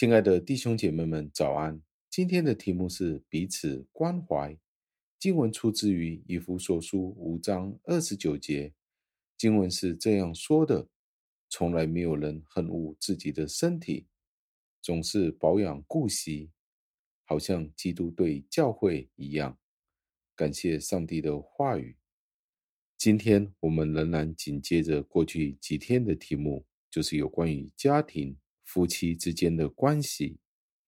亲爱的弟兄姐妹们，早安！今天的题目是彼此关怀。经文出自于以弗所书五章二十九节。经文是这样说的：从来没有人恨恶自己的身体，总是保养顾惜，好像基督对教会一样。感谢上帝的话语。今天我们仍然紧接着过去几天的题目，就是有关于家庭。夫妻之间的关系，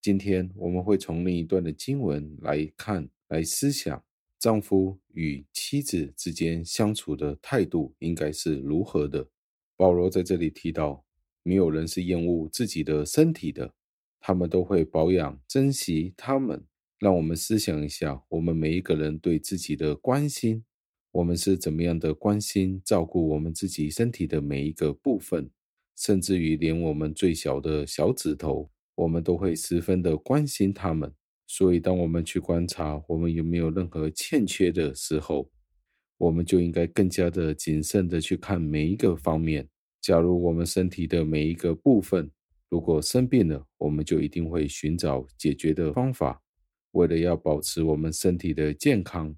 今天我们会从另一段的经文来看，来思想丈夫与妻子之间相处的态度应该是如何的。保罗在这里提到，没有人是厌恶自己的身体的，他们都会保养、珍惜他们。让我们思想一下，我们每一个人对自己的关心，我们是怎么样的关心、照顾我们自己身体的每一个部分。甚至于连我们最小的小指头，我们都会十分的关心他们。所以，当我们去观察我们有没有任何欠缺的时候，我们就应该更加的谨慎的去看每一个方面。假如我们身体的每一个部分如果生病了，我们就一定会寻找解决的方法，为了要保持我们身体的健康。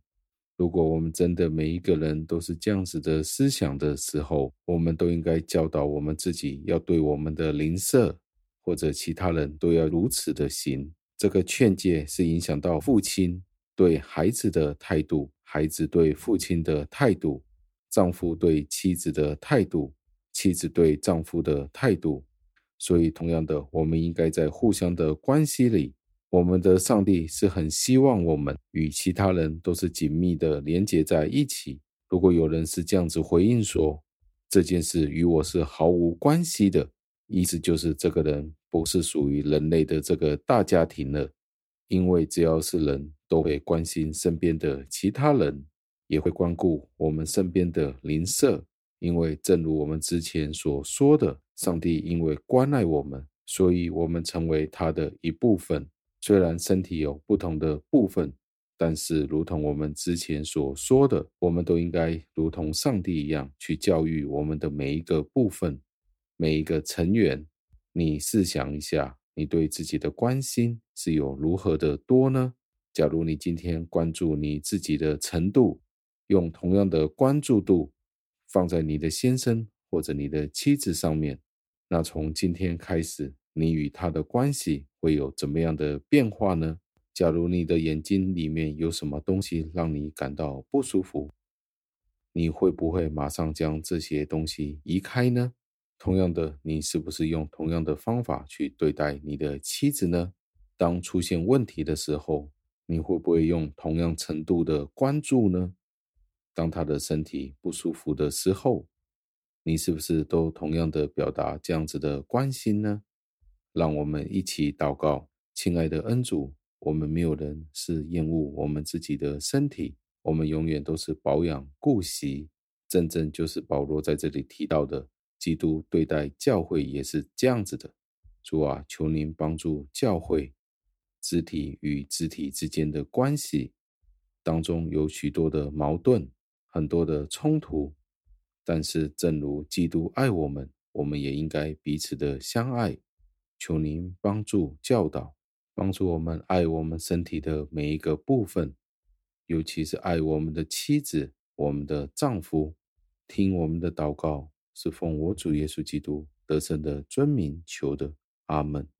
如果我们真的每一个人都是这样子的思想的时候，我们都应该教导我们自己，要对我们的邻舍或者其他人都要如此的行。这个劝诫是影响到父亲对孩子的态度，孩子对父亲的态度，丈夫对妻子的态度，妻子对丈夫的态度。所以，同样的，我们应该在互相的关系里。我们的上帝是很希望我们与其他人都是紧密的连接在一起。如果有人是这样子回应说，这件事与我是毫无关系的，意思就是这个人不是属于人类的这个大家庭了。因为只要是人都会关心身边的其他人，也会关顾我们身边的邻舍。因为正如我们之前所说的，上帝因为关爱我们，所以我们成为他的一部分。虽然身体有不同的部分，但是如同我们之前所说的，我们都应该如同上帝一样去教育我们的每一个部分、每一个成员。你试想一下，你对自己的关心是有如何的多呢？假如你今天关注你自己的程度，用同样的关注度放在你的先生或者你的妻子上面，那从今天开始，你与他的关系会有怎么样的变化呢？假如你的眼睛里面有什么东西让你感到不舒服，你会不会马上将这些东西移开呢？同样的，你是不是用同样的方法去对待你的妻子呢？当出现问题的时候，你会不会用同样程度的关注呢？当他的身体不舒服的时候，你是不是都同样的表达这样子的关心呢？让我们一起祷告，亲爱的恩主，我们没有人是厌恶我们自己的身体，我们永远都是保养顾惜。真正就是保罗在这里提到的，基督对待教会也是这样子的。主啊，求您帮助教会，肢体与肢体之间的关系当中有许多的矛盾，很多的冲突，但是正如基督爱我们，我们也应该彼此的相爱。求您帮助教导，帮助我们爱我们身体的每一个部分，尤其是爱我们的妻子、我们的丈夫。听我们的祷告，是奉我主耶稣基督得胜的尊名求的。阿门。